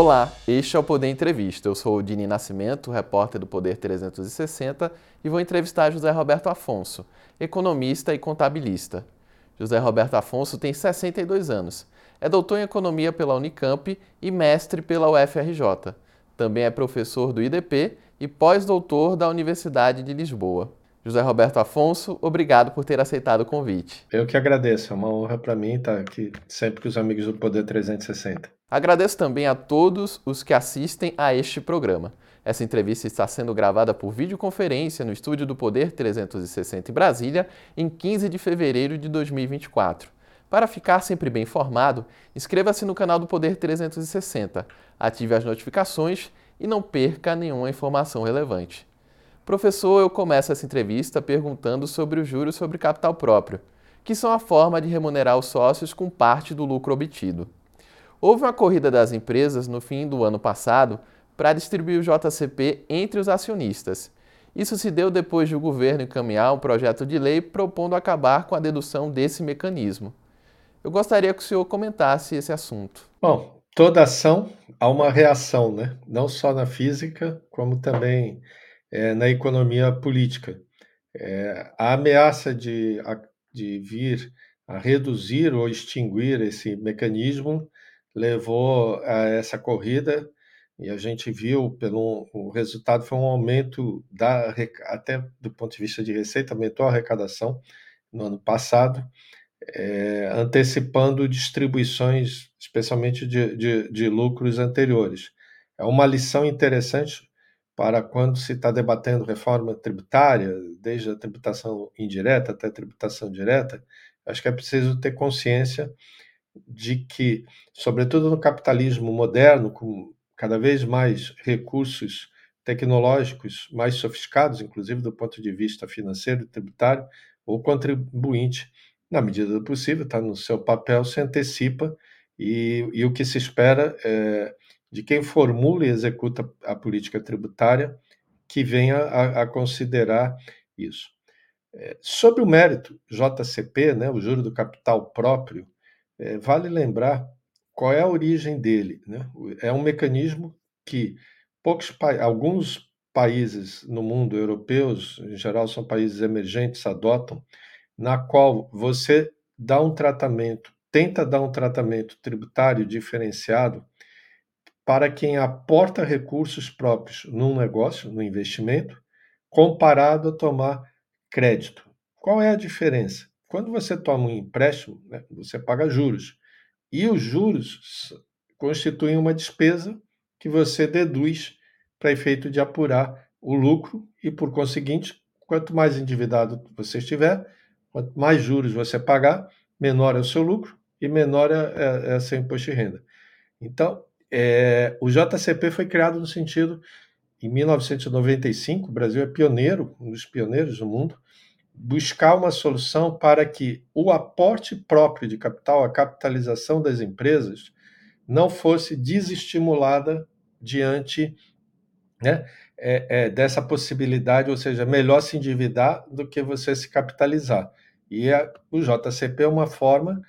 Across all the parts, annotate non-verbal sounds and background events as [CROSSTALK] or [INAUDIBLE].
Olá, este é o Poder Entrevista. Eu sou o Dini Nascimento, repórter do Poder 360 e vou entrevistar José Roberto Afonso, economista e contabilista. José Roberto Afonso tem 62 anos. É doutor em economia pela Unicamp e mestre pela UFRJ. Também é professor do IDP e pós-doutor da Universidade de Lisboa. José Roberto Afonso, obrigado por ter aceitado o convite. Eu que agradeço, é uma honra para mim estar aqui sempre com os amigos do Poder 360. Agradeço também a todos os que assistem a este programa. Essa entrevista está sendo gravada por videoconferência no estúdio do Poder 360 em Brasília, em 15 de fevereiro de 2024. Para ficar sempre bem informado, inscreva-se no canal do Poder 360, ative as notificações e não perca nenhuma informação relevante. Professor, eu começo essa entrevista perguntando sobre os juros sobre capital próprio, que são a forma de remunerar os sócios com parte do lucro obtido. Houve uma corrida das empresas no fim do ano passado para distribuir o JCP entre os acionistas. Isso se deu depois de o governo encaminhar um projeto de lei propondo acabar com a dedução desse mecanismo. Eu gostaria que o senhor comentasse esse assunto. Bom, toda ação há uma reação, né? Não só na física, como também é, na economia política. É, a ameaça de, de vir a reduzir ou extinguir esse mecanismo levou a essa corrida e a gente viu pelo o resultado foi um aumento da até do ponto de vista de receita aumentou a arrecadação no ano passado é, antecipando distribuições especialmente de, de, de lucros anteriores é uma lição interessante para quando se está debatendo reforma tributária, desde a tributação indireta até a tributação direta, acho que é preciso ter consciência de que, sobretudo no capitalismo moderno, com cada vez mais recursos tecnológicos mais sofisticados, inclusive do ponto de vista financeiro e tributário, o contribuinte, na medida do possível, está no seu papel, se antecipa e, e o que se espera é de quem formula e executa a política tributária que venha a, a considerar isso. É, sobre o mérito JCP, né, o juro do capital próprio, é, vale lembrar qual é a origem dele. Né? É um mecanismo que poucos alguns países no mundo, europeus, em geral são países emergentes, adotam, na qual você dá um tratamento, tenta dar um tratamento tributário diferenciado para quem aporta recursos próprios num negócio, no investimento, comparado a tomar crédito. Qual é a diferença? Quando você toma um empréstimo, né, você paga juros. E os juros constituem uma despesa que você deduz para efeito de apurar o lucro e, por conseguinte, quanto mais endividado você estiver, quanto mais juros você pagar, menor é o seu lucro e menor é, é, é seu imposto de renda. Então, é, o JCP foi criado no sentido, em 1995, o Brasil é pioneiro, um dos pioneiros do mundo, buscar uma solução para que o aporte próprio de capital, a capitalização das empresas, não fosse desestimulada diante né, é, é, dessa possibilidade, ou seja, melhor se endividar do que você se capitalizar. E a, o JCP é uma forma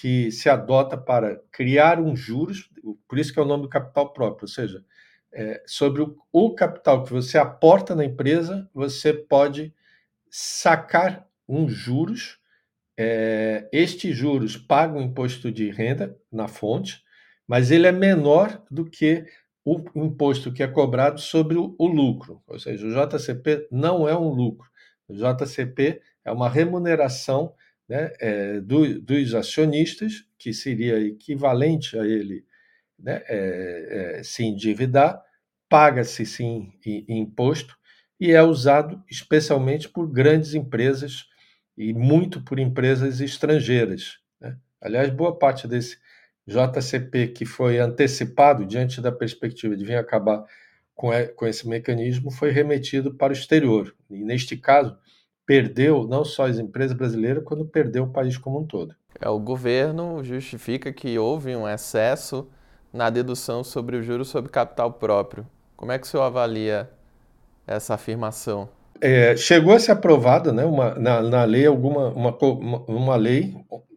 que se adota para criar um juros, por isso que é o nome do capital próprio, ou seja, é, sobre o, o, capital que você aporta na empresa, você pode sacar um juros. É, estes juros pagam imposto de renda na fonte, mas ele é menor do que o imposto que é cobrado sobre o, o lucro. Ou seja, o JCP não é um lucro. O JCP é uma remuneração né, é, do, dos acionistas, que seria equivalente a ele né, é, é, se endividar, paga-se sim imposto e é usado especialmente por grandes empresas e muito por empresas estrangeiras. Né? Aliás, boa parte desse JCP que foi antecipado diante da perspectiva de vir acabar com, com esse mecanismo foi remetido para o exterior. E neste caso, perdeu não só as empresas brasileiras, quando perdeu o país como um todo. É, o governo justifica que houve um excesso na dedução sobre o juro sobre capital próprio. Como é que o senhor avalia essa afirmação? É, chegou a ser aprovada né, uma, na, na lei alguma uma, uma lei,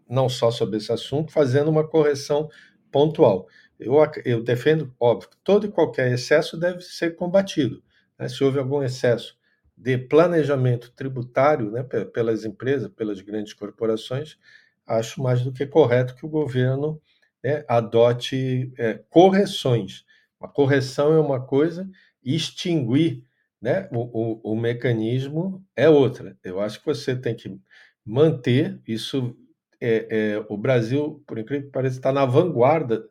não só sobre esse assunto, fazendo uma correção pontual. eu, eu defendo, óbvio, todo e qualquer excesso deve ser combatido. Né? Se houve algum excesso de planejamento tributário né, pelas empresas, pelas grandes corporações, acho mais do que correto que o governo né, adote é, correções. Uma correção é uma coisa extinguir né, o, o, o mecanismo é outra. Eu acho que você tem que manter isso. É, é, o Brasil, por incrível que pareça, está na vanguarda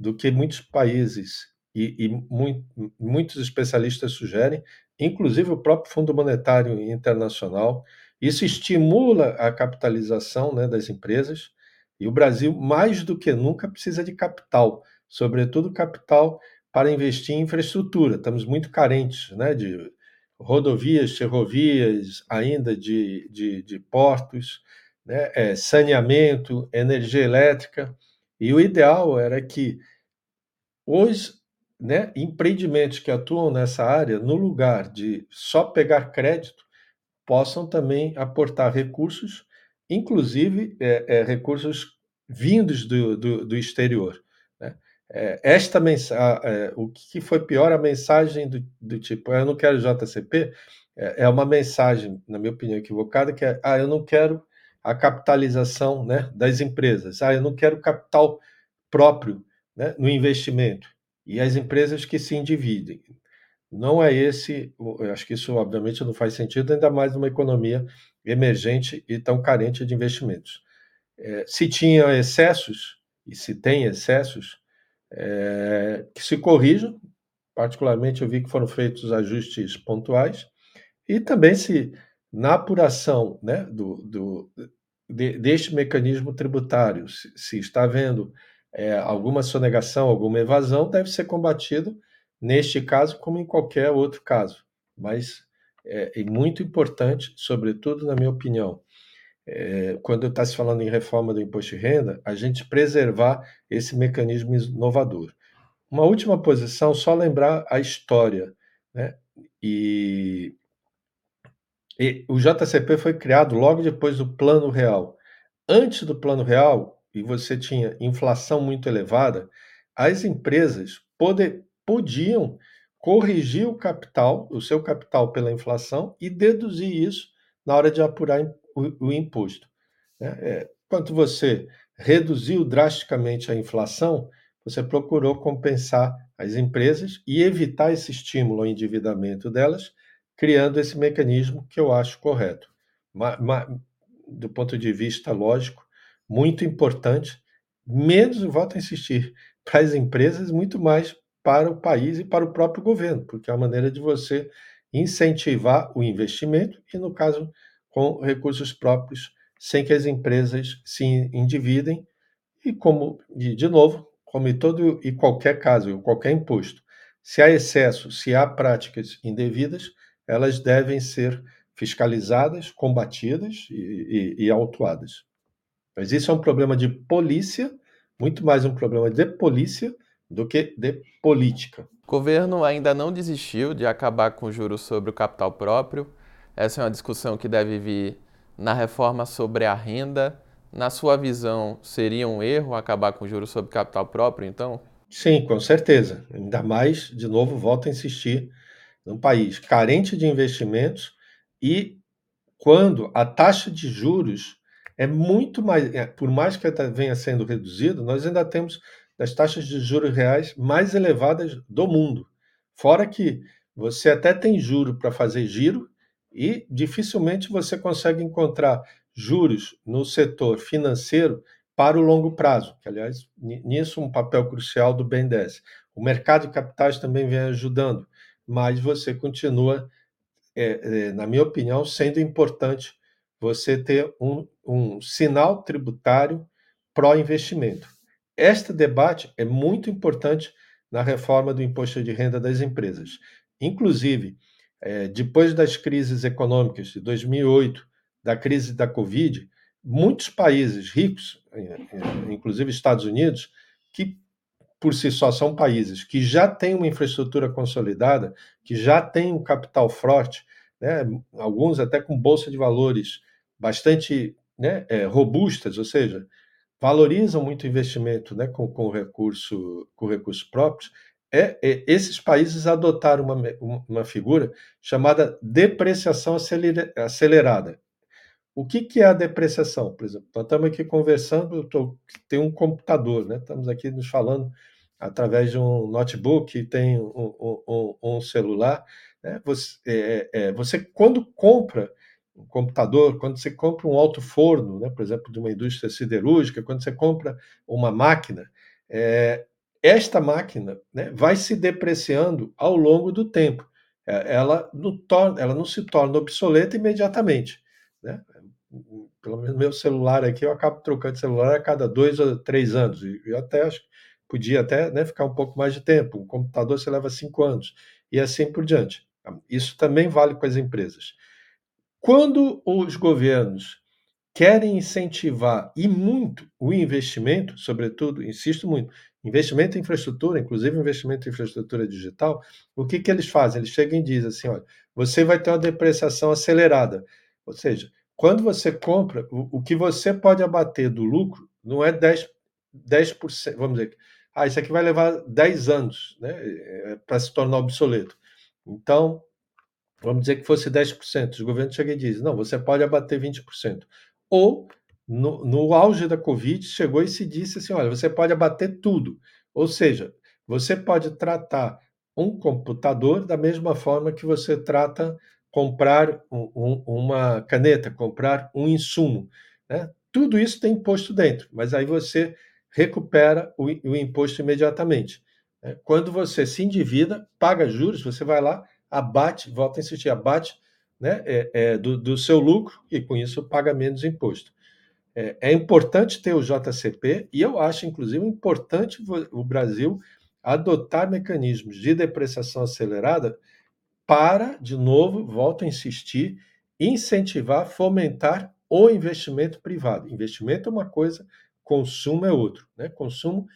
do que muitos países e, e muito, muitos especialistas sugerem, inclusive o próprio Fundo Monetário Internacional. Isso estimula a capitalização né, das empresas e o Brasil, mais do que nunca, precisa de capital, sobretudo capital para investir em infraestrutura. Estamos muito carentes né, de rodovias, ferrovias, ainda de, de, de portos, né, é, saneamento, energia elétrica. E o ideal era que os né, empreendimentos que atuam nessa área, no lugar de só pegar crédito, possam também aportar recursos, inclusive é, é, recursos vindos do, do, do exterior. Né? É, esta mensagem, é, o que foi pior, a mensagem do, do tipo, eu não quero JCP, é, é, uma mensagem, na minha opinião, equivocada, que é, ah, eu não quero a capitalização né, das empresas, ah, eu não quero capital próprio né, no investimento, e as empresas que se endividem. Não é esse, eu acho que isso obviamente não faz sentido, ainda mais numa economia emergente e tão carente de investimentos. É, se tinha excessos, e se tem excessos, é, que se corrijam, particularmente eu vi que foram feitos ajustes pontuais, e também se na apuração né, do, do, de, deste mecanismo tributário, se, se está havendo é, alguma sonegação, alguma evasão, deve ser combatido neste caso como em qualquer outro caso. Mas é, é muito importante, sobretudo na minha opinião, é, quando está se falando em reforma do imposto de renda, a gente preservar esse mecanismo inovador. Uma última posição, só lembrar a história. Né? E, e o JCP foi criado logo depois do Plano Real. Antes do Plano Real, e você tinha inflação muito elevada, as empresas poder, podiam corrigir o capital, o seu capital pela inflação e deduzir isso na hora de apurar o, o imposto. Né? É, quando você reduziu drasticamente a inflação, você procurou compensar as empresas e evitar esse estímulo ao endividamento delas, criando esse mecanismo que eu acho correto. Ma, ma, do ponto de vista lógico, muito importante, menos, volto a insistir, para as empresas, muito mais para o país e para o próprio governo, porque é uma maneira de você incentivar o investimento e, no caso, com recursos próprios, sem que as empresas se endividem e, como, de, de novo, como em todo e qualquer caso, qualquer imposto, se há excesso, se há práticas indevidas, elas devem ser fiscalizadas, combatidas e, e, e autuadas. Mas isso é um problema de polícia, muito mais um problema de polícia do que de política. O governo ainda não desistiu de acabar com juros sobre o capital próprio. Essa é uma discussão que deve vir na reforma sobre a renda. Na sua visão, seria um erro acabar com juros sobre capital próprio, então? Sim, com certeza. Ainda mais, de novo, volto a insistir, num país carente de investimentos e quando a taxa de juros é muito mais, é, por mais que ela venha sendo reduzida, nós ainda temos das taxas de juros reais mais elevadas do mundo. Fora que você até tem juro para fazer giro e dificilmente você consegue encontrar juros no setor financeiro para o longo prazo, que aliás nisso um papel crucial do BNDES. O mercado de capitais também vem ajudando, mas você continua, é, é, na minha opinião, sendo importante você ter um, um sinal tributário pró-investimento. Este debate é muito importante na reforma do imposto de renda das empresas. Inclusive, é, depois das crises econômicas de 2008, da crise da Covid, muitos países ricos, é, é, inclusive Estados Unidos, que por si só são países que já têm uma infraestrutura consolidada, que já têm um capital forte, né, alguns até com bolsa de valores bastante né, é, robustas, ou seja, valorizam muito o investimento né, com, com, recurso, com recursos próprios, é, é, esses países adotaram uma, uma figura chamada depreciação acelerada. O que, que é a depreciação? Por exemplo, nós estamos aqui conversando, eu tô, tem um computador, né? estamos aqui nos falando através de um notebook, tem um, um, um celular. Né? Você, é, é, você, quando compra um computador, quando você compra um alto forno, né? por exemplo, de uma indústria siderúrgica, quando você compra uma máquina, é, esta máquina né, vai se depreciando ao longo do tempo. É, ela não, torna, ela não se torna obsoleta imediatamente. Né? Pelo menos meu celular aqui, eu acabo trocando de celular a cada dois ou três anos. E eu até acho que podia até né, ficar um pouco mais de tempo. Um computador você leva cinco anos. E assim por diante. Isso também vale para as empresas. Quando os governos querem incentivar e muito o investimento, sobretudo, insisto muito, investimento em infraestrutura, inclusive investimento em infraestrutura digital, o que, que eles fazem? Eles chegam e dizem assim: olha, você vai ter uma depreciação acelerada. Ou seja, quando você compra, o, o que você pode abater do lucro não é 10%, 10% vamos dizer, ah, isso aqui vai levar 10 anos né, é, para se tornar obsoleto. Então, vamos dizer que fosse 10%. Os governos chegam e dizem: não, você pode abater 20%. Ou no, no auge da Covid, chegou e se disse assim: olha, você pode abater tudo. Ou seja, você pode tratar um computador da mesma forma que você trata comprar um, um, uma caneta, comprar um insumo. Né? Tudo isso tem imposto dentro, mas aí você recupera o, o imposto imediatamente. Né? Quando você se endivida, paga juros, você vai lá, abate, volta a insistir, abate né, é, é, do, do seu lucro e com isso paga menos imposto. É, é, importante ter o JCP e eu acho, inclusive, importante o Brasil adotar mecanismos de depreciação acelerada para, de novo, volto a insistir, incentivar, fomentar o investimento privado. Investimento é uma coisa, consumo é outro. Né? Consumo,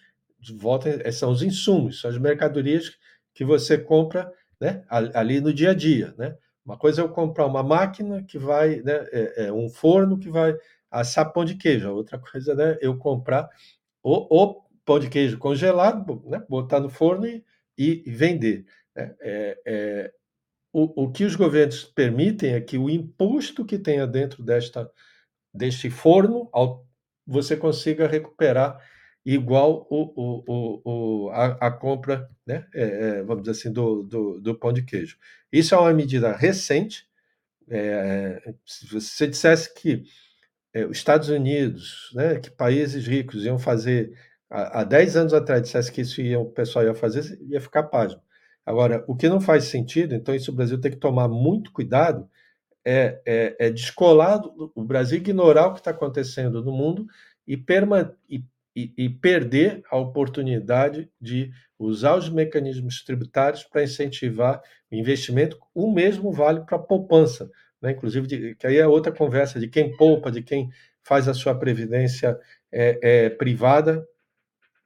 volta, é, são os insumos, são as mercadorias que você compra né, ali no dia a dia. Né? Uma coisa é eu comprar uma máquina que vai, né, é, é um forno que vai assar pão de queijo. Outra [LAUGHS] coisa é né, eu comprar o, o, pão de queijo congelado, né, botar no forno e, e vender. Né? É, é, o, o que os governos permitem é que o imposto que tenha dentro desta, deste forno, você consiga recuperar igual o, o, o, a, a compra, né, é, é, vamos dizer assim, do, do, do, pão de queijo. Isso é uma medida recente. É, se você dissesse que é, os Estados Unidos, né, que países ricos iam fazer, há, há 10 anos atrás, dissesse que isso ia, o pessoal ia fazer, ia ficar pasmo. Agora, o que não faz sentido, então isso o Brasil tem que tomar muito cuidado, é, é, é descolar o Brasil ignorar o que está acontecendo no mundo e, perma, e, e, e, perder a oportunidade de usar os mecanismos tributários para incentivar o investimento. O mesmo vale para a poupança né? inclusive, de, que aí é outra conversa de quem poupa, de quem faz a sua previdência é, é, privada.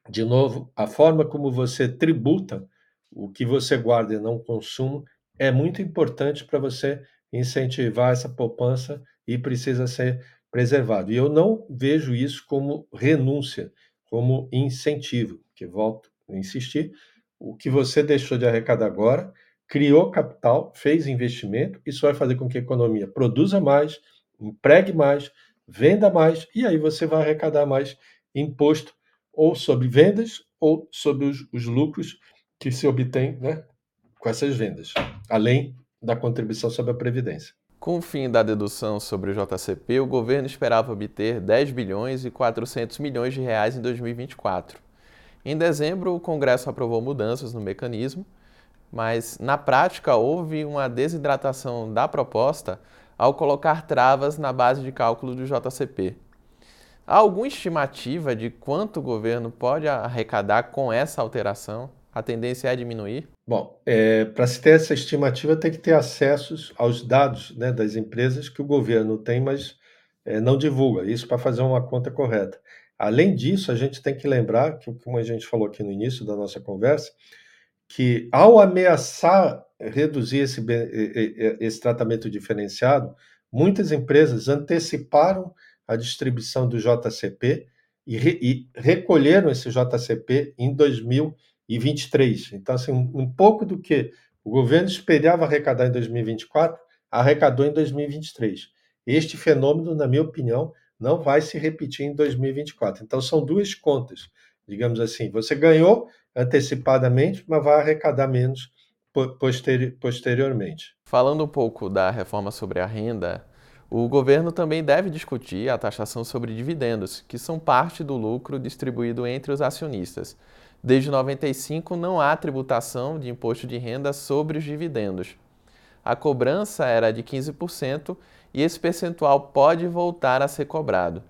De novo, a forma como você tributa o que você guarda e não consumo é muito importante para você incentivar essa poupança e precisa ser preservado. E eu não vejo isso como renúncia, como incentivo, que volto a insistir, o que você deixou de arrecadar agora criou capital, fez investimento, isso vai fazer com que a economia produza mais, empregue mais, venda mais, e aí você vai arrecadar mais imposto ou sobre vendas ou sobre os, os lucros que se obtém né, com essas vendas, além da contribuição sobre a Previdência. Com o fim da dedução sobre o JCP, o governo esperava obter 10 bilhões e 400 milhões de reais em 2024. Em dezembro, o Congresso aprovou mudanças no mecanismo, mas na prática houve uma desidratação da proposta ao colocar travas na base de cálculo do JCP. Há alguma estimativa de quanto o governo pode arrecadar com essa alteração? A tendência é diminuir? Bom, é, para se ter essa estimativa, tem que ter acessos aos dados né, das empresas que o governo tem, mas é, não divulga. Isso para fazer uma conta correta. Além disso, a gente tem que lembrar que, como a gente falou aqui no início da nossa conversa, que, ao ameaçar reduzir esse, esse tratamento diferenciado, muitas empresas anteciparam a distribuição do JCP e, re, e recolheram esse JCP em 2023. Então, assim, um, um pouco do que o governo esperava arrecadar em 2024, arrecadou em 2023. Este fenômeno, na minha opinião, não vai se repetir em 2024. Então, são duas contas, digamos assim. Você ganhou antecipadamente, mas vai arrecadar menos posteri posteriormente. Falando um pouco da reforma sobre a renda, o governo também deve discutir a taxação sobre dividendos, que são parte do lucro distribuído entre os acionistas. Desde 95 não há tributação de imposto de renda sobre os dividendos. A cobrança era de 15% e esse percentual pode voltar a ser cobrado.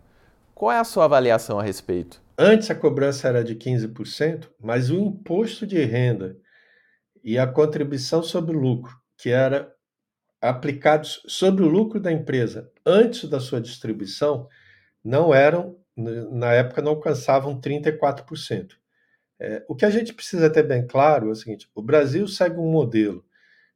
Qual é a sua avaliação a respeito? Antes a cobrança era de 15%, mas o imposto de renda e a contribuição sobre o lucro, que era aplicados sobre o lucro da empresa antes da sua distribuição, não eram, na época, não alcançavam 34%. É, o que a gente precisa ter bem claro é o seguinte: o Brasil segue um modelo,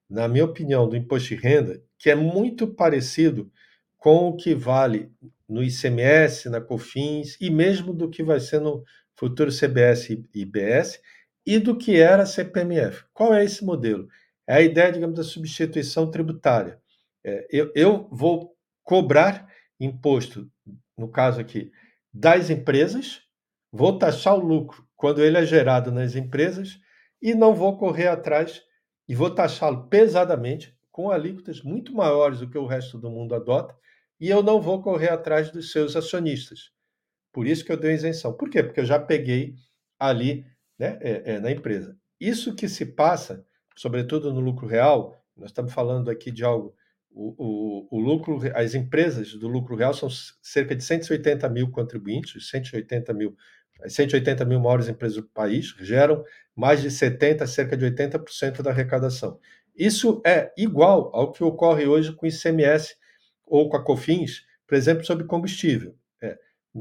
na minha opinião, do imposto de renda, que é muito parecido com o que vale no ICMS, na COFINS e mesmo do que vai ser no futuro CBS e IBS, e do que era a CPMF. Qual é esse modelo? É a ideia, digamos, da substituição tributária. É, eu, eu vou cobrar imposto, no caso aqui, das empresas, vou taxar o lucro quando ele é gerado nas empresas e não vou correr atrás e vou taxá-lo pesadamente, com alíquotas muito maiores do que o resto do mundo adota, e eu não vou correr atrás dos seus acionistas. Por isso que eu dei isenção. Por quê? Porque eu já peguei ali né, é, é, na empresa. Isso que se passa, sobretudo no lucro real, nós estamos falando aqui de algo. O, o, o, lucro, as empresas do lucro real são cerca de 180 mil contribuintes, 180 mil, 180 mil maiores empresas do país, geram mais de 70, cerca de 80% da arrecadação. Isso é igual ao que ocorre hoje com o ICMS ou com a COFINS, por exemplo, sobre combustível. É,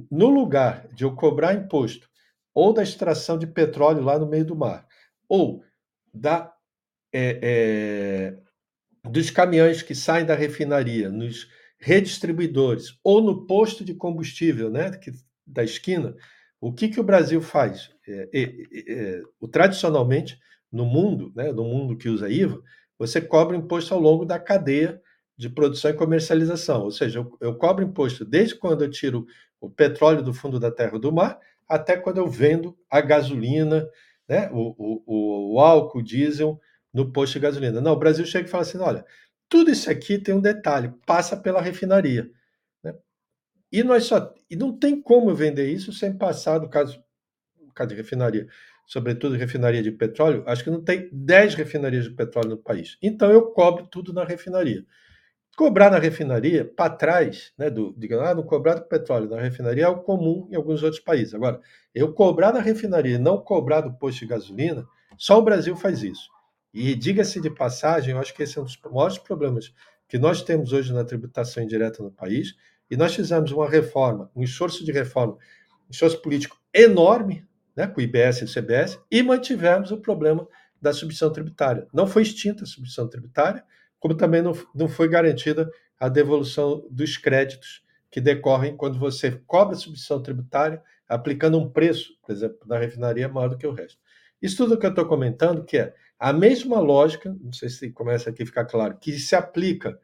no lugar de eu cobrar imposto ou da extração de petróleo lá no meio do mar, ou da, é, é, dos caminhões que saem da refinaria nos redistribuidores ou no posto de combustível né, que, da esquina, o que, que o Brasil faz? É, é, é, o, tradicionalmente, no mundo, né, no mundo que usa IVA, você cobra imposto ao longo da cadeia de produção e comercialização. Ou seja, eu, eu cobro imposto desde quando eu tiro o petróleo do fundo da terra do mar até quando eu vendo a gasolina, né, o, o, o álcool, o diesel no posto de gasolina. Não, o Brasil chega e fala assim: olha, tudo isso aqui tem um detalhe, passa pela refinaria. E nós só. E não tem como vender isso sem passar, no caso, no caso de refinaria, sobretudo refinaria de petróleo, acho que não tem 10 refinarias de petróleo no país. Então eu cobro tudo na refinaria. Cobrar na refinaria, para trás, né, do, ah, não cobrar do petróleo na refinaria é o comum em alguns outros países. Agora, eu cobrar na refinaria não cobrar do posto de gasolina, só o Brasil faz isso. E diga-se de passagem, eu acho que esse é um dos maiores problemas que nós temos hoje na tributação indireta no país. E nós fizemos uma reforma, um esforço de reforma, um esforço político enorme, né, com o IBS e o CBS, e mantivemos o problema da substituição tributária. Não foi extinta a substituição tributária, como também não, não foi garantida a devolução dos créditos que decorrem quando você cobra substituição tributária aplicando um preço, por exemplo, na refinaria maior do que o resto. Isso tudo que eu estou comentando, que é a mesma lógica, não sei se começa aqui a ficar claro, que se aplica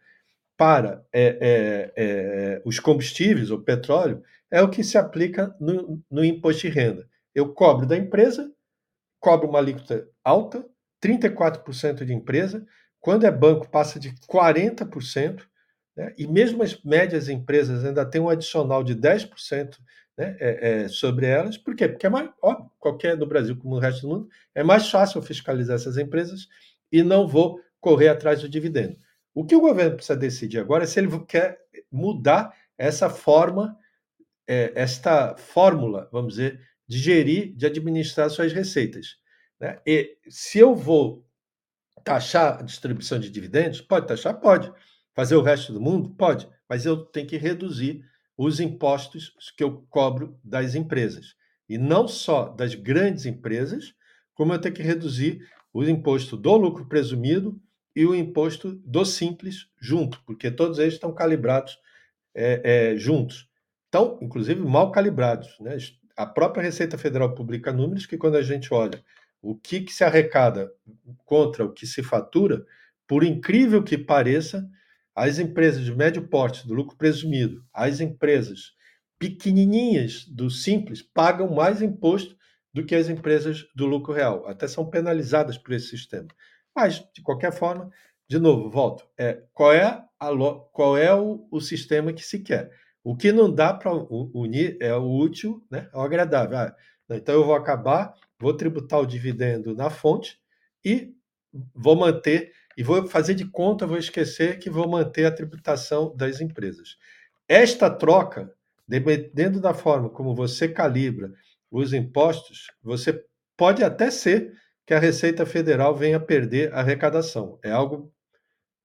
para é, é, é, os combustíveis, o petróleo, é o que se aplica no, no imposto de renda. Eu cobro da empresa, cobro uma alíquota alta, 34% de empresa, quando é banco, passa de 40%, né? e mesmo as médias empresas ainda têm um adicional de 10% né? é, é, sobre elas. Por quê? Porque é mais, ó, qualquer no Brasil como no resto do mundo, é mais fácil fiscalizar essas empresas e não vou correr atrás do dividendo. O que o governo precisa decidir agora é se ele quer mudar essa forma, é, esta fórmula, vamos dizer, de gerir, de administrar suas receitas. Né? E se eu vou Taxar a distribuição de dividendos? Pode taxar? Pode. Fazer o resto do mundo? Pode. Mas eu tenho que reduzir os impostos que eu cobro das empresas. E não só das grandes empresas, como eu tenho que reduzir o imposto do lucro presumido e o imposto do simples junto, porque todos eles estão calibrados é, é, juntos. Estão, inclusive, mal calibrados. Né? a própria Receita Federal publica números que, quando a gente olha o que, que se arrecada contra o que se fatura, por incrível que pareça, as empresas de médio porte, do lucro presumido, as empresas pequenininhas do simples pagam mais imposto do que as empresas do lucro real. Até são penalizadas por esse sistema. Mas, de qualquer forma, de novo, volto. É, qual é, a, qual é o, o sistema que se quer? O que não dá para unir é o útil né, ao agradável. Ah, então eu vou acabar, vou tributar o dividendo na fonte e vou manter, e vou fazer de conta, vou esquecer que vou manter a tributação das empresas. Esta troca, dependendo da forma como você calibra os impostos, você pode até ser que a Receita Federal venha perder a arrecadação. É algo,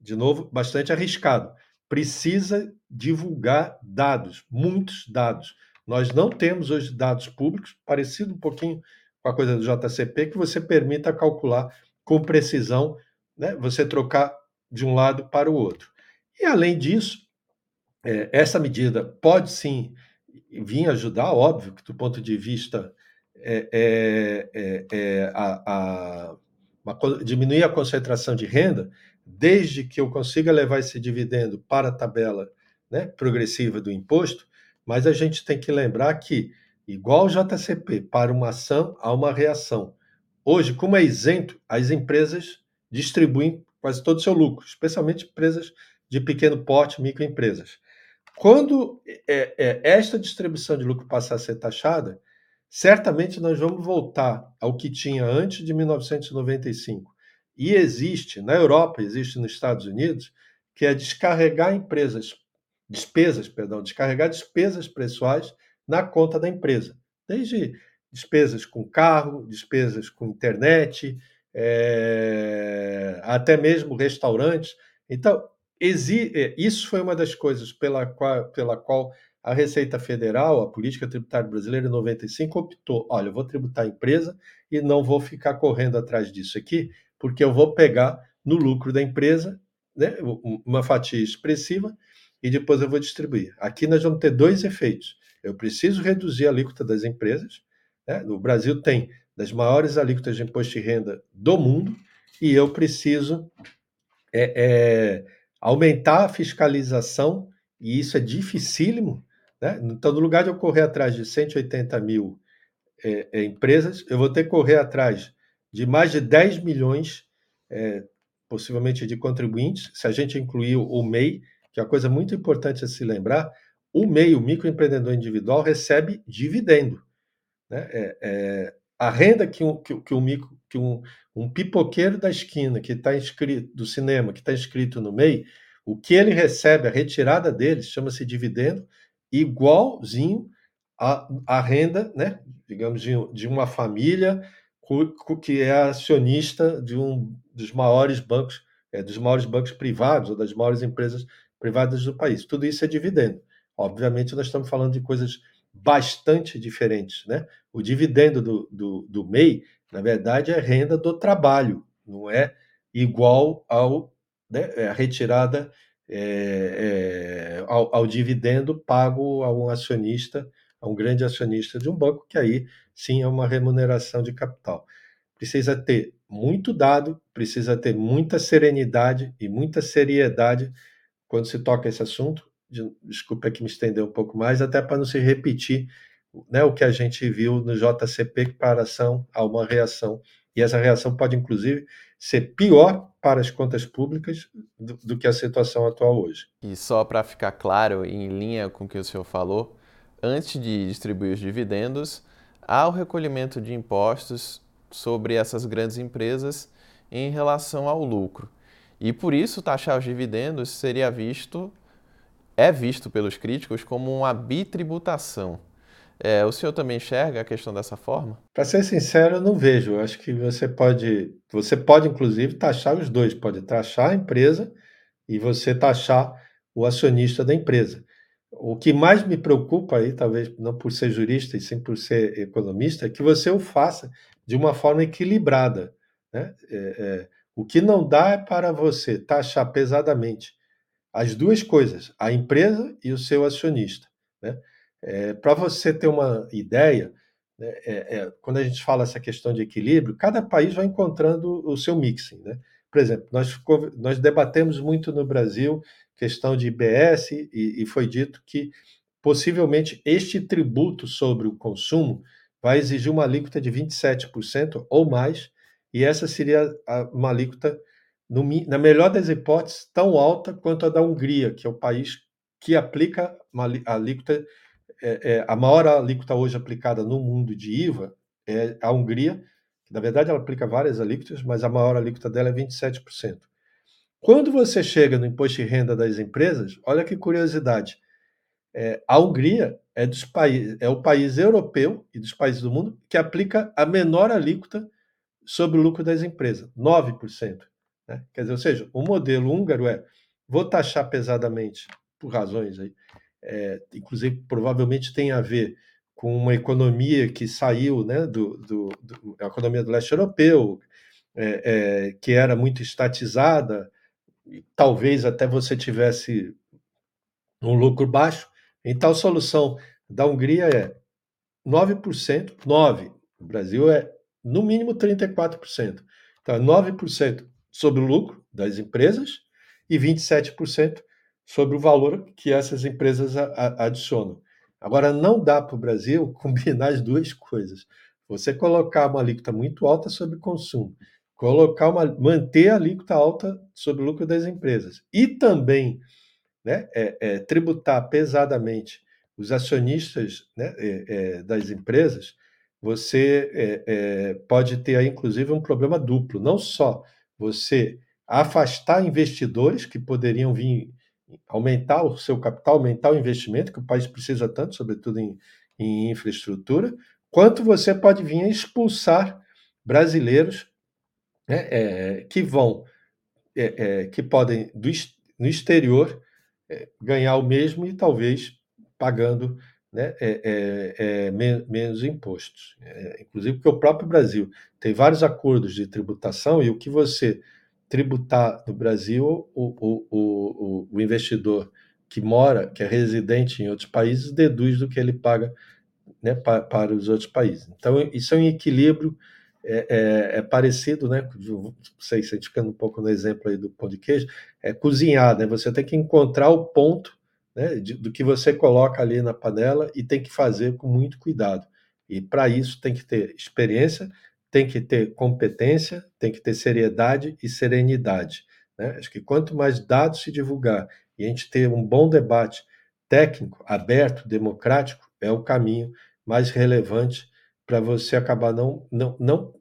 de novo, bastante arriscado. Precisa divulgar dados, muitos dados. Nós não temos hoje dados públicos, parecido um pouquinho com a coisa do JCP, que você permita calcular com precisão, né, você trocar de um lado para o outro. E, além disso, é, essa medida pode sim vir ajudar, óbvio, que do ponto de vista é, é, é, é a, a diminuir a concentração de renda, desde que eu consiga levar esse dividendo para a tabela né, progressiva do imposto, mas a gente tem que lembrar que, igual o JCP, para uma ação há uma reação. Hoje, como é isento, as empresas distribuem quase todo o seu lucro, especialmente empresas de pequeno porte, microempresas. Quando é, é, esta distribuição de lucro passar a ser taxada, certamente nós vamos voltar ao que tinha antes de 1995. E existe, na Europa, existe nos Estados Unidos, que é descarregar empresas, despesas, perdão, descarregar despesas pessoais na conta da empresa. Desde despesas com carro, despesas com internet, é, até mesmo restaurantes. Então, é, isso foi uma das coisas pela qual, pela qual a Receita Federal, a política tributária brasileira em 95, optou: olha, eu vou tributar a empresa e não vou ficar correndo atrás disso aqui, porque eu vou pegar no lucro da empresa né, uma fatia expressiva e depois eu vou distribuir. Aqui nós vamos ter dois efeitos. Eu preciso reduzir a alíquota das empresas. Né? No Brasil tem das maiores alíquotas de imposto de renda do mundo e eu preciso é, é, aumentar a fiscalização e isso é dificílimo né? Então, no lugar de eu correr atrás de 180 mil é, é, empresas, eu vou ter que correr atrás de mais de 10 milhões, é, possivelmente, de contribuintes. Se a gente incluir o MEI, que é uma coisa muito importante a se lembrar, o MEI, o microempreendedor individual, recebe dividendo. Né? É, é, a renda que um, que, que um, micro, que um, um pipoqueiro da esquina que está inscrito do cinema, que está inscrito no MEI, o que ele recebe, a retirada dele, chama-se dividendo, igualzinho à, renda, né, digamos, de, de uma família que é acionista de um dos maiores bancos, é, dos maiores bancos privados ou das maiores empresas privadas do país. Tudo isso é dividendo. Obviamente, nós estamos falando de coisas bastante diferentes. Né? O dividendo do, do, do MEI, na verdade, é renda do trabalho, não é igual ao né, a retirada é, é, ao, ao, dividendo pago a um acionista, a um grande acionista de um banco, que aí sim é uma remuneração de capital. Precisa ter muito dado, precisa ter muita serenidade e muita seriedade quando se toca esse assunto. Desculpa que me estender um pouco mais, até para não se repetir né, o que a gente viu no JCP, que para ação há uma reação, e essa reação pode, inclusive, ser pior para as contas públicas do, do que a situação atual hoje. E só para ficar claro, em linha com o que o senhor falou, antes de distribuir os dividendos, há o recolhimento de impostos sobre essas grandes empresas em relação ao lucro. E por isso taxar os dividendos seria visto, é visto pelos críticos como uma bitributação. É, o senhor também enxerga a questão dessa forma? Para ser sincero, eu não vejo. Eu acho que você pode, você pode inclusive taxar os dois. Pode taxar a empresa e você taxar o acionista da empresa. O que mais me preocupa aí, talvez não por ser jurista e sim por ser economista, é que você o faça de uma forma equilibrada. Né? É, é, o que não dá é para você taxar pesadamente as duas coisas, a empresa e o seu acionista. Né? É, Para você ter uma ideia, né, é, é, quando a gente fala essa questão de equilíbrio, cada país vai encontrando o seu mixing. Né? Por exemplo, nós, nós debatemos muito no Brasil questão de IBS e, e foi dito que possivelmente este tributo sobre o consumo vai exigir uma alíquota de 27% ou mais, e essa seria uma alíquota, no, na melhor das hipóteses, tão alta quanto a da Hungria, que é o país que aplica uma alíquota, é, é, a maior alíquota hoje aplicada no mundo de IVA é a Hungria, que na verdade ela aplica várias alíquotas, mas a maior alíquota dela é 27%. Quando você chega no imposto de renda das empresas, olha que curiosidade, é, a Hungria é, dos é o país europeu e dos países do mundo que aplica a menor alíquota sobre o lucro das empresas, 9%. Né? Quer dizer, ou seja, o modelo húngaro é vou taxar pesadamente por razões aí, é, inclusive provavelmente tem a ver com uma economia que saiu né, do, do, do a economia do leste europeu, é, é, que era muito estatizada, talvez até você tivesse um lucro baixo, então, a solução da Hungria é 9%, 9%. O Brasil é, no mínimo, 34%. Então, é 9% sobre o lucro das empresas e 27% sobre o valor que essas empresas adicionam. Agora, não dá para o Brasil [LAUGHS] combinar as duas coisas. Você colocar uma alíquota muito alta sobre consumo, colocar uma, manter a alíquota alta sobre o lucro das empresas e também né, é, é, tributar pesadamente os acionistas né, é, é das empresas, você é, é, pode ter aí, inclusive, um problema duplo. Não só você afastar investidores que poderiam vir aumentar o seu capital, aumentar o investimento, que o país precisa tanto, sobretudo em, em infraestrutura, quanto você pode vir a expulsar brasileiros né, que vão, que podem, do, no exterior, é, ganhar o mesmo e talvez pagando né, é, é, é menos impostos. É, inclusive porque o próprio Brasil tem vários acordos de tributação e o que você tributar no Brasil, o, o, o, o investidor que mora, que é residente em outros países, deduz do que ele paga né, para, para os outros países. Então, isso é um equilíbrio é, é, é, parecido, né? Não sei se ficando um pouco no exemplo aí do pão de queijo, é cozinhar, né? Você tem que encontrar o ponto né, de, do que você coloca ali na panela e tem que fazer com muito cuidado. E para isso tem que ter experiência, tem que ter competência, tem que ter seriedade e serenidade. Né? Acho que quanto mais dados se divulgar e a gente ter um bom debate técnico, aberto, democrático, é o caminho mais relevante para você acabar não, não, não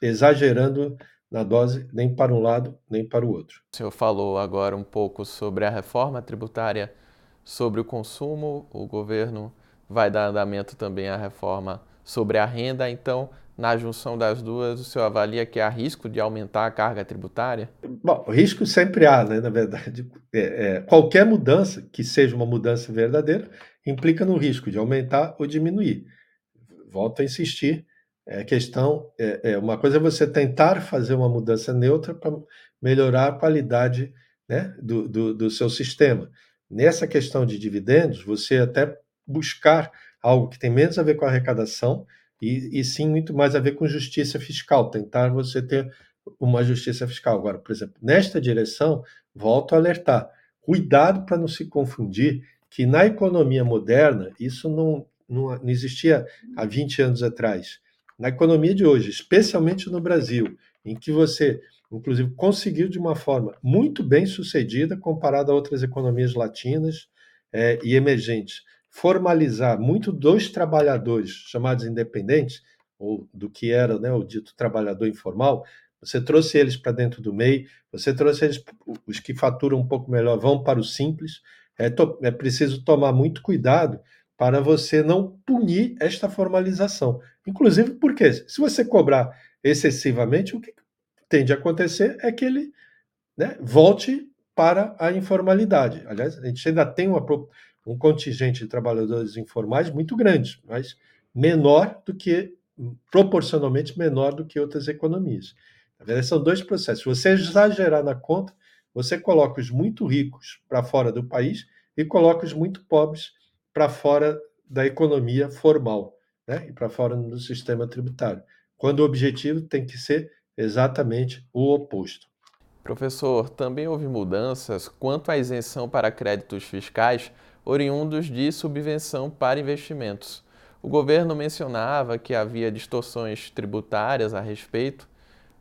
exagerando na dose nem para um lado nem para o outro. O senhor falou agora um pouco sobre a reforma tributária sobre o consumo, o governo vai dar andamento também à reforma sobre a renda, então, na junção das duas, o senhor avalia que há risco de aumentar a carga tributária? Bom, risco sempre há, né? Na verdade, é, é, qualquer mudança que seja uma mudança verdadeira implica no risco de aumentar ou diminuir. Volto a insistir, é questão, é, é, uma coisa é você tentar fazer uma mudança neutra para melhorar a qualidade né, do, do, do, seu sistema. Nessa questão de dividendos, você até buscar algo que tem menos a ver com a arrecadação e, e sim muito mais a ver com justiça fiscal, tentar você ter uma justiça fiscal. Agora, por exemplo, nesta direção, volto a alertar, cuidado para não se confundir que na economia moderna isso não, não, não existia há 20 anos atrás na economia de hoje, especialmente no Brasil, em que você, inclusive, conseguiu de uma forma muito bem sucedida comparado a outras economias latinas é, e emergentes, formalizar muito dos trabalhadores chamados independentes, ou do que era né, o dito trabalhador informal, você trouxe eles para dentro do MEI, você trouxe eles, os que faturam um pouco melhor vão para o simples. É, to, é preciso tomar muito cuidado para você não punir esta formalização. Inclusive porque, se você cobrar excessivamente, o que tende a acontecer é que ele né, volte para a informalidade. Aliás, a gente ainda tem uma, um contingente de trabalhadores informais muito grande, mas menor do que, proporcionalmente menor do que outras economias. Na verdade, são dois processos. Se você exagerar na conta, você coloca os muito ricos para fora do país e coloca os muito pobres para fora da economia formal. né, e para fora do sistema tributário, quando o objetivo tem que ser exatamente o oposto. Professor, também houve mudanças quanto à isenção para créditos fiscais oriundos de subvenção para investimentos. O governo mencionava que havia distorções tributárias a respeito.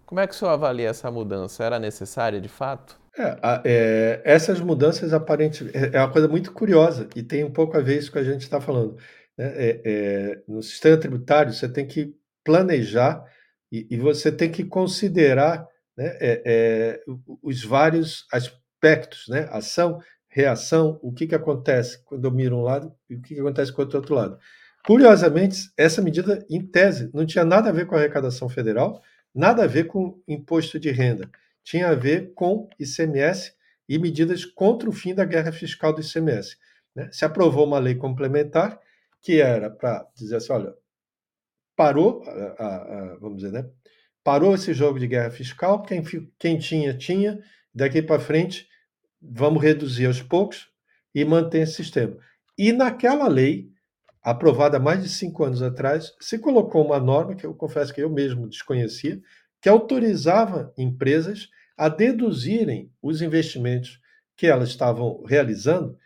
Como é que o senhor avalia essa mudança? Era necessária de fato? É, é, essas mudanças aparentemente é, é uma coisa muito curiosa e tem um pouco a ver isso que a gente está falando. Né? É, é, no sistema tributário, você tem que planejar e, e você tem que considerar né, é, os vários aspectos, né? ação, reação, o que, que acontece quando eu miro um lado e o que, que acontece com o outro lado. Curiosamente, essa medida, em tese, não tinha nada a ver com a arrecadação federal, nada a ver com imposto de renda tinha a ver com ICMS e medidas contra o fim da guerra fiscal do ICMS. Né? Se aprovou uma lei complementar que era para dizer assim, olha, parou, a, a, a, vamos dizer, né? Parou esse jogo de guerra fiscal, quem, quem tinha, tinha, daqui para frente vamos reduzir aos poucos e manter esse sistema. E naquela lei, aprovada mais de cinco anos atrás, se colocou uma norma que eu confesso que eu mesmo desconhecia, que autorizava empresas a deduzirem os investimentos que elas estavam realizando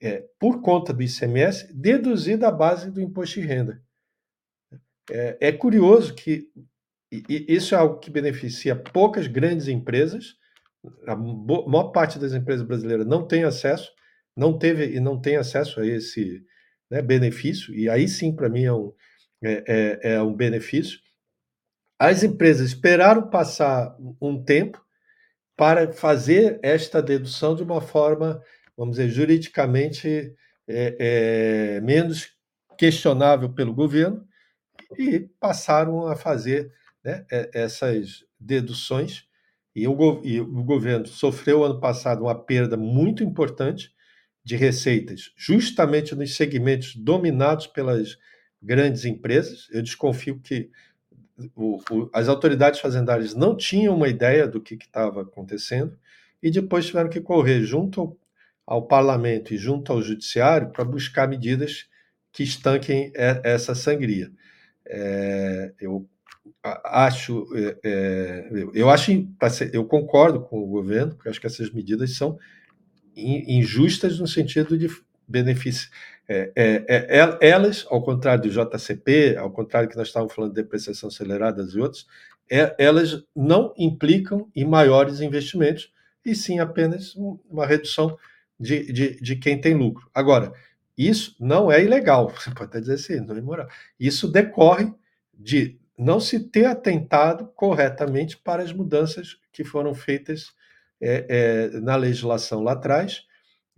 é, por conta do ICMS, deduzir da base do imposto de renda. É, é curioso que isso é algo que beneficia poucas grandes empresas, a maior parte das empresas brasileiras não tem acesso, não teve e não tem acesso a esse né, benefício, e aí sim, para mim, é um, é, é, é um benefício. As empresas esperaram passar um tempo para fazer esta dedução de uma forma, vamos dizer, juridicamente é, é, menos questionável pelo governo e passaram a fazer né, essas deduções. E o, e o governo sofreu ano passado uma perda muito importante de receitas, justamente nos segmentos dominados pelas grandes empresas. Eu desconfio que o, o, as autoridades fazendárias não tinham uma ideia do que estava acontecendo e depois tiveram que correr junto ao, ao parlamento e junto ao judiciário para buscar medidas que estanquem essa sangria. É, eu acho, é, é eu acho, eu concordo com o governo, porque acho que essas medidas são injustas no sentido de benefício, é, é, é, é, elas, ao contrário do JCP, ao contrário que nós estávamos falando de depreciação acelerada e outros, elas não implicam em maiores investimentos, e sim apenas uma redução de, de, de quem tem lucro. Agora, isso não é ilegal, [LAUGHS] você pode até dizer assim, não é imoral. Isso decorre de não se ter atentado corretamente para as mudanças que foram feitas é, é, na legislação lá atrás,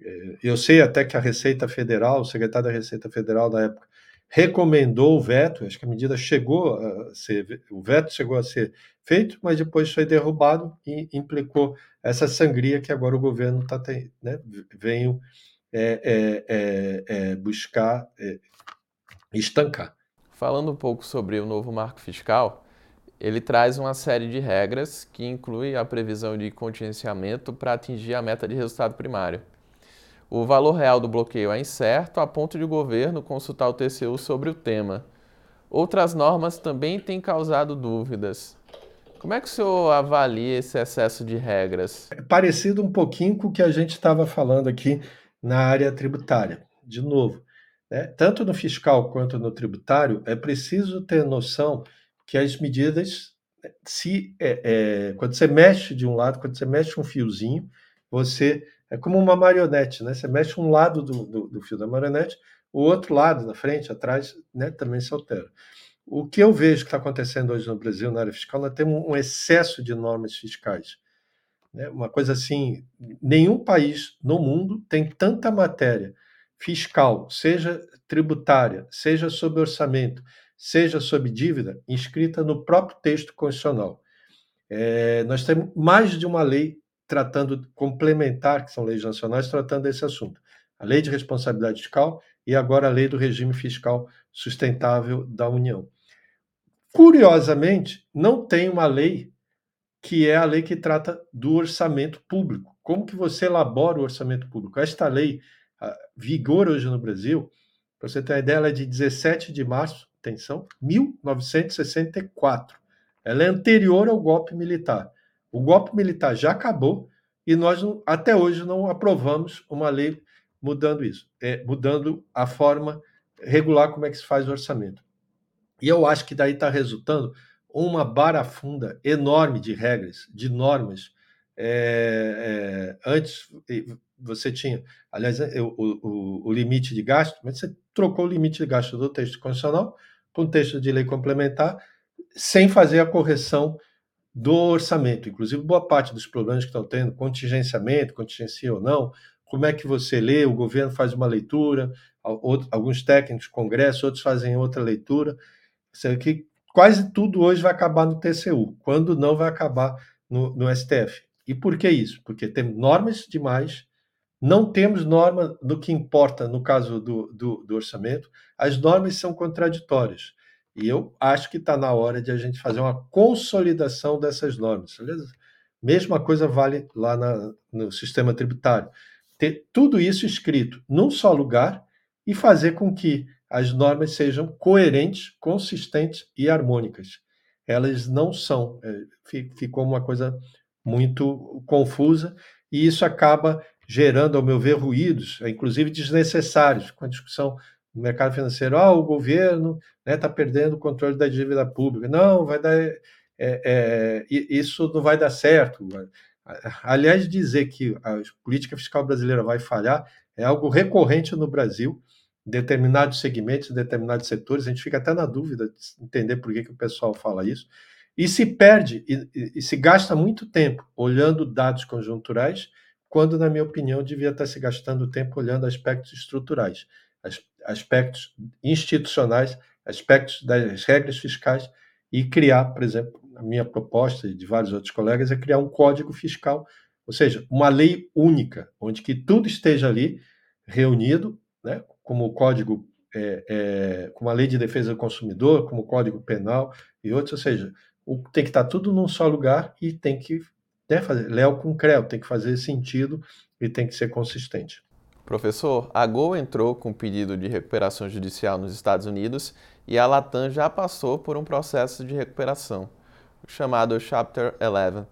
é, eu sei até que a Receita Federal, o secretário da Receita Federal da época, recomendou o veto, acho que a medida chegou a ser, o veto chegou a ser feito, mas depois foi derrubado e implicou essa sangria que agora o governo está né, veio é, buscar estancar. Falando um pouco sobre o novo marco fiscal, ele traz uma série de regras que inclui a previsão de contingenciamento para atingir a meta de resultado primário. O valor real do bloqueio é incerto, a ponto de o governo consultar o TCU sobre o tema. Outras normas também têm causado dúvidas. Como é que o senhor avalia esse excesso de regras? É parecido um pouquinho com o que a gente estava falando aqui na área tributária. De novo, né? tanto no fiscal quanto no tributário, é preciso ter noção que as medidas, se é, é, quando você mexe de um lado, quando você mexe um fiozinho, você é como uma marionete, né? Você mexe um lado do, do, do fio da marionete, o outro lado, na frente, atrás, né, também se altera. O que eu vejo que está acontecendo hoje no Brasil, na área fiscal, nós temos um excesso de normas fiscais. Né? Uma coisa assim, nenhum país no mundo tem tanta matéria fiscal, seja tributária, seja sobre orçamento, seja sobre dívida, inscrita no próprio texto constitucional. É, nós temos mais de uma lei tratando, complementar, que são leis nacionais, tratando desse assunto. A lei de responsabilidade fiscal e agora a lei do regime fiscal sustentável da União. Curiosamente, não tem uma lei que é a lei que trata do orçamento público. Como que você elabora o orçamento público? Esta lei, vigor hoje no Brasil, para você ter uma ideia, ela é de 17 de março atenção, 1964. Ela é anterior ao golpe militar. O golpe militar já acabou e nós até hoje não aprovamos uma lei mudando isso, é, mudando a forma regular como é que se faz o orçamento. E eu acho que daí está resultando uma barafunda enorme de regras, de normas. É, é, antes você tinha, aliás, é, o, o, o, limite de gasto, mas você trocou o limite de gasto do texto constitucional com o texto de lei complementar, sem fazer a correção do orçamento. Inclusive, boa parte dos problemas que estão tendo, contingenciamento, contingencia ou não, como é que você lê, o governo faz uma leitura, alguns técnicos, congresso, outros fazem outra leitura. Que quase tudo hoje vai acabar no TCU, quando não vai acabar no, no STF. E por que isso? Porque tem normas demais, não temos norma no que importa no caso do, do, do orçamento, as normas são contraditórias. E eu acho que está na hora de a gente fazer uma consolidação dessas normas. Beleza? Mesma coisa vale lá na, no sistema tributário. Ter tudo isso escrito num só lugar e fazer com que as normas sejam coerentes, consistentes e harmônicas. Elas não são. É, ficou uma coisa muito confusa e isso acaba gerando, ao meu ver, ruídos, inclusive desnecessários, com a discussão no mercado financeiro. Ah, o governo está né, tá perdendo o controle da dívida pública. Não, vai dar. É, é, isso não vai dar certo. Aliás, dizer que a política fiscal brasileira vai falhar é algo recorrente no Brasil, em determinados segmentos, em determinados setores. A gente fica até na dúvida de entender por que, que o pessoal fala isso. E se perde e, e, e se gasta muito tempo olhando dados conjunturais, quando, na minha opinião, devia estar se gastando tempo olhando aspectos estruturais, aspectos institucionais, aspectos das regras fiscais e criar, por exemplo, a minha proposta e de vários outros colegas é criar um código fiscal, ou seja, uma lei única, onde que tudo esteja ali reunido, né, como o código, é, é, como a lei de defesa do consumidor, como o código penal e outros, ou seja, tem que estar tudo num só lugar e tem que né, fazer Léo com Creu, tem que fazer sentido e tem que ser consistente. Professor, a Gol entrou com pedido de recuperação judicial nos Estados Unidos e a Latam já passou por um processo de recuperação, chamado Chapter 11.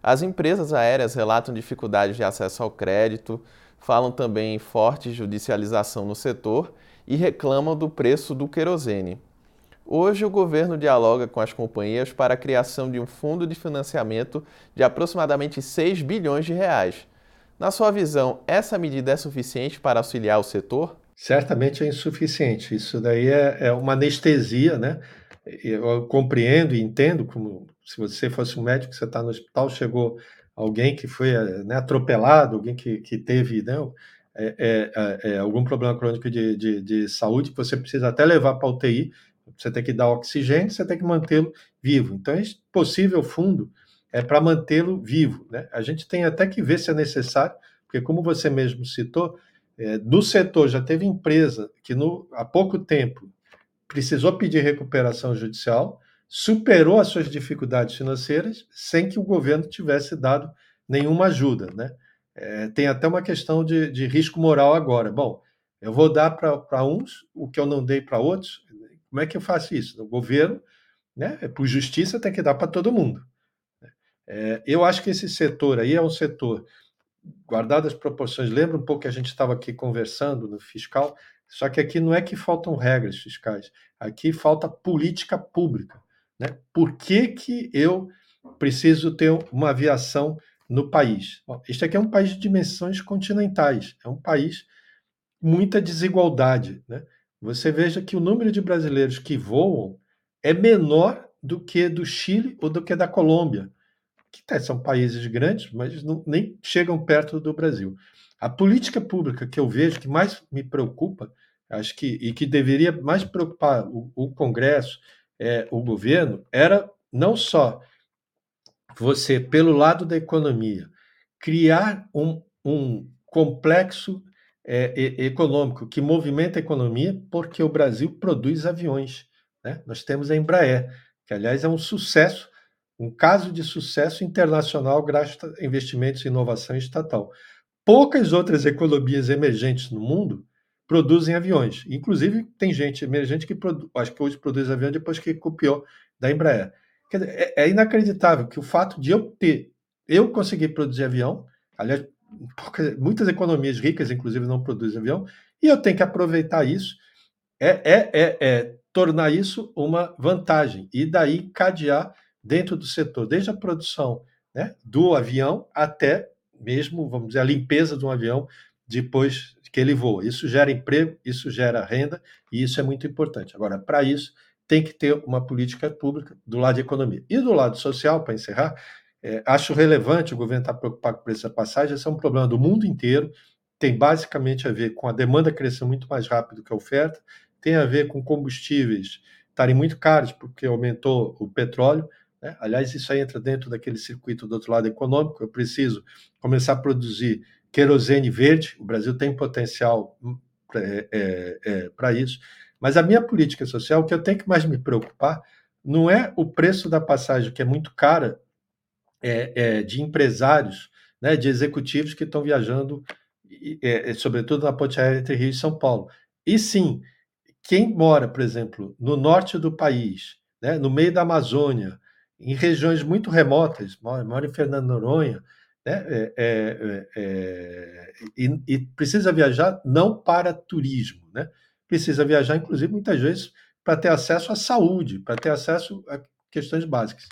As empresas aéreas relatam dificuldades de acesso ao crédito, falam também em forte judicialização no setor e reclamam do preço do querosene. Hoje, o governo dialoga com as companhias para a criação de um fundo de financiamento de aproximadamente 6 bilhões de reais. Na sua visão, essa medida é suficiente para auxiliar o setor? Certamente é insuficiente. Isso daí é, é uma anestesia, né? Eu compreendo e entendo como se você fosse um médico, você está no hospital, chegou alguém que foi né, atropelado, alguém que, que teve né, é, é, é, é algum problema crônico de, de, de saúde, que você precisa até levar para a UTI, você tem que dar oxigênio, você tem que mantê-lo vivo. Então, é possível fundo é para mantê-lo vivo. Né? A gente tem até que ver se é necessário, porque, como você mesmo citou, é, no setor já teve empresa que no, há pouco tempo precisou pedir recuperação judicial, superou as suas dificuldades financeiras sem que o governo tivesse dado nenhuma ajuda. Né? É, tem até uma questão de, de, risco moral agora. Bom, eu vou dar para uns o que eu não dei para outros. Como é que eu faço isso? O governo, né, por justiça, tem que dar para todo mundo. É, eu acho que esse setor aí é um setor, guardado as proporções, lembra um pouco que a gente estava aqui conversando no fiscal, só que aqui não é que faltam regras fiscais, aqui falta política pública. Né? Por que, que eu preciso ter uma aviação no país? Bom, este aqui é um país de dimensões continentais, é um país muita desigualdade. Né? Você veja que o número de brasileiros que voam é menor do que do Chile ou do que da Colômbia que são países grandes, mas não, nem chegam perto do Brasil. A política pública que eu vejo que mais me preocupa, acho que e que deveria mais preocupar o, o Congresso, é, o governo, era não só você, pelo lado da economia, criar um, um complexo é, econômico que movimenta a economia, porque o Brasil produz aviões. Né? Nós temos a Embraer, que, aliás, é um sucesso um caso de sucesso internacional graças a investimentos em inovação estatal. Poucas outras economias emergentes no mundo produzem aviões. Inclusive, tem gente emergente que produ... acho que hoje produz avião depois que copiou da Embraer. Dizer, é, é, inacreditável que o fato de eu ter, eu conseguir produzir avião, aliás, muitas economias ricas, inclusive, não produzem avião, e eu tenho que aproveitar isso, é, é, é, é tornar isso uma vantagem, e daí cadear dentro do setor, desde a produção né, do avião até mesmo, vamos dizer, a limpeza de um avião depois que ele voa. Isso gera emprego, isso gera renda e isso é muito importante. Agora, para isso, tem que ter uma política pública do lado de economia. E do lado social, para encerrar, é, acho relevante o governo estar preocupado com essa passagem, esse é um problema do mundo inteiro, tem basicamente a ver com a demanda crescendo muito mais rápido que a oferta, tem a ver com combustíveis estarem muito caros porque aumentou o petróleo, né? Aliás, isso aí entra dentro daquele circuito do outro lado econômico. Eu preciso começar a produzir querosene verde. O Brasil tem potencial para é, é, é isso. Mas a minha política social, o que eu tenho que mais me preocupar, não é o preço da passagem, que é muito cara, é, é de empresários, né, de executivos que estão viajando, é, sobretudo na ponte aérea entre Rio e São Paulo. E sim, quem mora, por exemplo, no norte do país, né, no meio da Amazônia, em regiões muito remotas, mora em Fernando Noronha, né? É, é, é, e, e, precisa viajar não para turismo, né? precisa viajar, inclusive, muitas vezes para ter acesso à saúde, para ter acesso a questões básicas.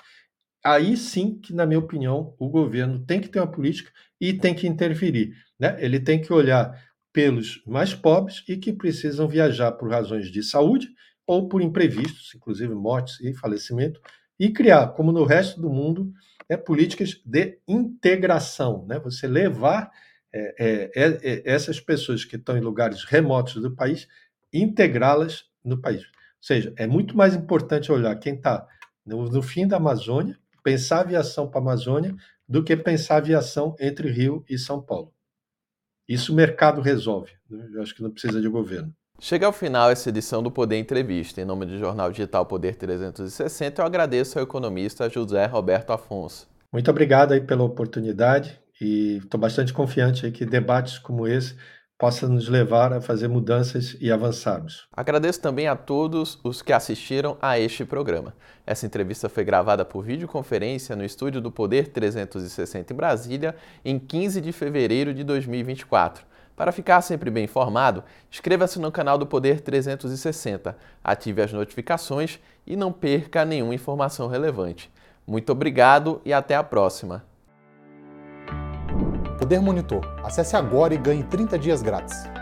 Aí sim que, na minha opinião, o governo tem que ter uma política e tem que interferir. Né? Ele tem que olhar pelos mais pobres e que precisam viajar por razões de saúde ou por imprevistos, inclusive mortes e falecimento, e criar, como no resto do mundo, é, políticas de integração, né? Você levar é, é, é, é, essas pessoas que estão em lugares remotos do país, integrá-las no país. Ou seja, é muito mais importante olhar quem está no, no, fim da Amazônia, pensar aviação para a Amazônia, do que pensar aviação entre Rio e São Paulo. Isso o mercado resolve. Né? Eu acho que não precisa de governo. Chega ao final essa edição do Poder Entrevista. Em nome do Jornal Digital Poder 360, eu agradeço ao economista José Roberto Afonso. Muito obrigado aí pela oportunidade e estou bastante confiante aí que debates como esse possam nos levar a fazer mudanças e avançarmos. Agradeço também a todos os que assistiram a este programa. Essa entrevista foi gravada por videoconferência no estúdio do Poder 360 em Brasília em 15 de fevereiro de 2024. Para ficar sempre bem informado, inscreva-se no canal do Poder 360, ative as notificações e não perca nenhuma informação relevante. Muito obrigado e até a próxima. Poder Monitor. Acesse agora e ganhe 30 dias grátis.